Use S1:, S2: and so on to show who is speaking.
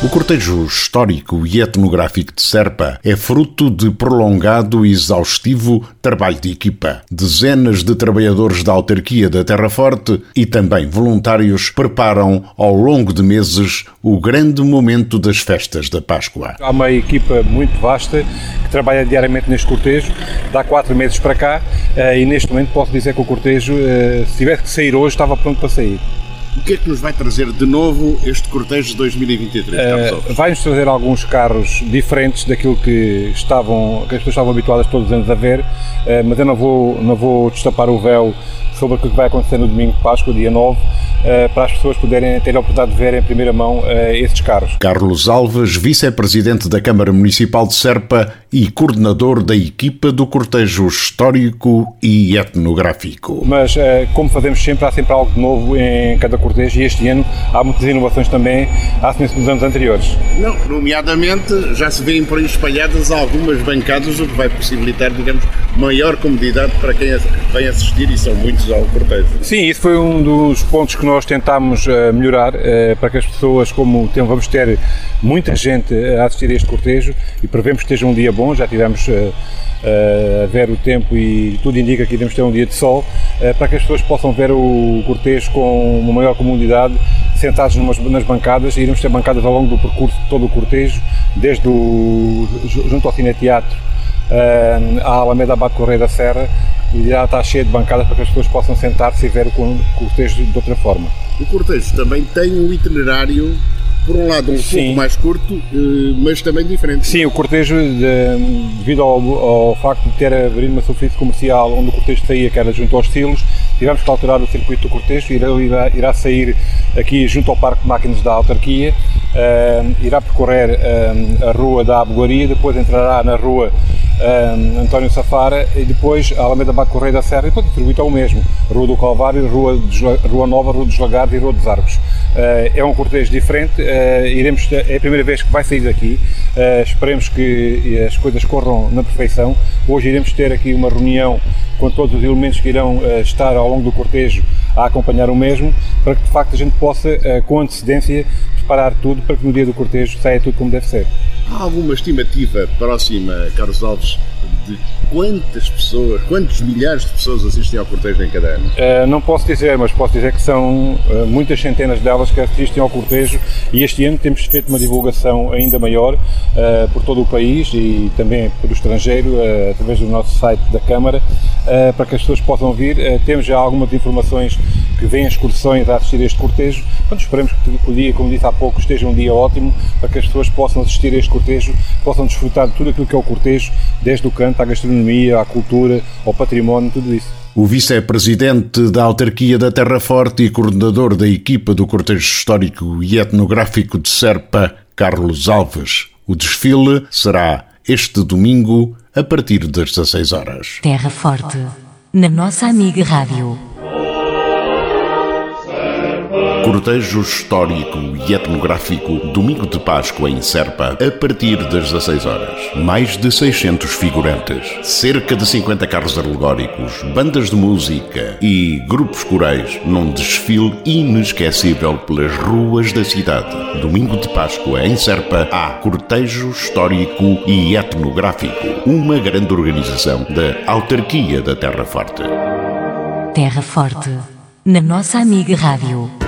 S1: O cortejo histórico e etnográfico de Serpa é fruto de prolongado e exaustivo trabalho de equipa. Dezenas de trabalhadores da autarquia da Terra Forte e também voluntários preparam ao longo de meses o grande momento das festas da Páscoa.
S2: Há uma equipa muito vasta que trabalha diariamente neste cortejo, dá quatro meses para cá eh, e neste momento posso dizer que o cortejo, eh, se tivesse que sair hoje, estava pronto para sair.
S1: O que é que nos vai trazer de novo este cortejo de 2023?
S2: Uh, Vai-nos trazer alguns carros diferentes daquilo que, estavam, que as pessoas estavam habituadas todos os anos a ver, uh, mas eu não vou, não vou destapar o véu sobre o que vai acontecer no domingo de Páscoa, dia 9, eh, para as pessoas poderem ter a oportunidade de ver em primeira mão eh, esses carros.
S1: Carlos Alves, vice-presidente da Câmara Municipal de Serpa e coordenador da equipa do cortejo histórico e etnográfico.
S2: Mas, eh, como fazemos sempre, há sempre algo de novo em cada cortejo e este ano há muitas inovações também, à semelhança dos anos anteriores.
S1: Não, nomeadamente já se vêem por aí espalhadas algumas bancadas, o que vai possibilitar, digamos, maior comodidade para quem vem assistir e são muitos ao cortejo.
S2: Sim, isso foi um dos pontos que nós tentámos uh, melhorar uh, para que as pessoas, como vamos ter muita gente a assistir a este cortejo e prevemos que esteja um dia bom, já tivemos a ver o tempo e tudo indica que iremos ter um dia de sol, para que as pessoas possam ver o cortejo com uma maior comunidade, sentados nas bancadas, e iremos ter bancadas ao longo do percurso de todo o cortejo, desde o, junto ao Cine Teatro à Alameda Abate Correia da Serra, e já está cheio de bancadas para que as pessoas possam sentar-se e ver o cortejo de outra forma.
S1: O cortejo também tem um itinerário por um lado um Sim. pouco mais curto, eh, mas também diferente.
S2: Sim, o cortejo, devido ao, ao facto de ter abrido uma superfície comercial onde o cortejo saía, que era junto aos estilos, tivemos que alterar o circuito do cortejo, irá, irá, irá sair aqui junto ao Parque de Máquinas da Autarquia, uh, irá percorrer uh, a rua da Abogaria, depois entrará na rua uh, António Safara e depois a Alameda Baco Correia da Serra e depois o o mesmo, Rua do Calvário, Rua, rua Nova, Rua dos Lagardos e Rua dos Arcos. é um cortejo diferente, iremos, é a primeira vez que vai sair daqui, esperemos que as coisas corram na perfeição. Hoje iremos ter aqui uma reunião com todos os elementos que irão estar ao longo do cortejo a acompanhar o mesmo, para que de facto a gente possa, com antecedência, preparar tudo para que no dia do cortejo saia tudo como deve ser.
S1: Há alguma estimativa próxima, Carlos Alves, de quantas pessoas, quantos milhares de pessoas assistem ao cortejo em cada ano?
S2: Uh, não posso dizer, mas posso dizer que são uh, muitas centenas delas que assistem ao cortejo e este ano temos feito uma divulgação ainda maior uh, por todo o país e também pelo estrangeiro, através do nosso site da Câmara, para que as pessoas possam vir. temos já algumas informações que vêm excursões a assistir a este cortejo. Portanto, esperamos que o dia, como disse há pouco, esteja um dia ótimo para que as pessoas possam assistir a este cortejo, possam desfrutar de tudo aquilo que é o cortejo, desde o canto à gastronomia, à cultura, ao património, tudo isso.
S1: O vice-presidente da autarquia da Terra Forte e coordenador da equipa do cortejo histórico e etnográfico de Serpa, Carlos Alves. O desfile será este domingo a partir das 16 horas.
S3: Terra Forte, na nossa amiga Rádio.
S1: Cortejo histórico e etnográfico Domingo de Páscoa em Serpa, a partir das 16 horas. Mais de 600 figurantes, cerca de 50 carros alegóricos, bandas de música e grupos corais num desfile inesquecível pelas ruas da cidade. Domingo de Páscoa em Serpa, há Cortejo histórico e etnográfico, uma grande organização da Autarquia da Terra Forte.
S3: Terra Forte, na nossa amiga Rádio.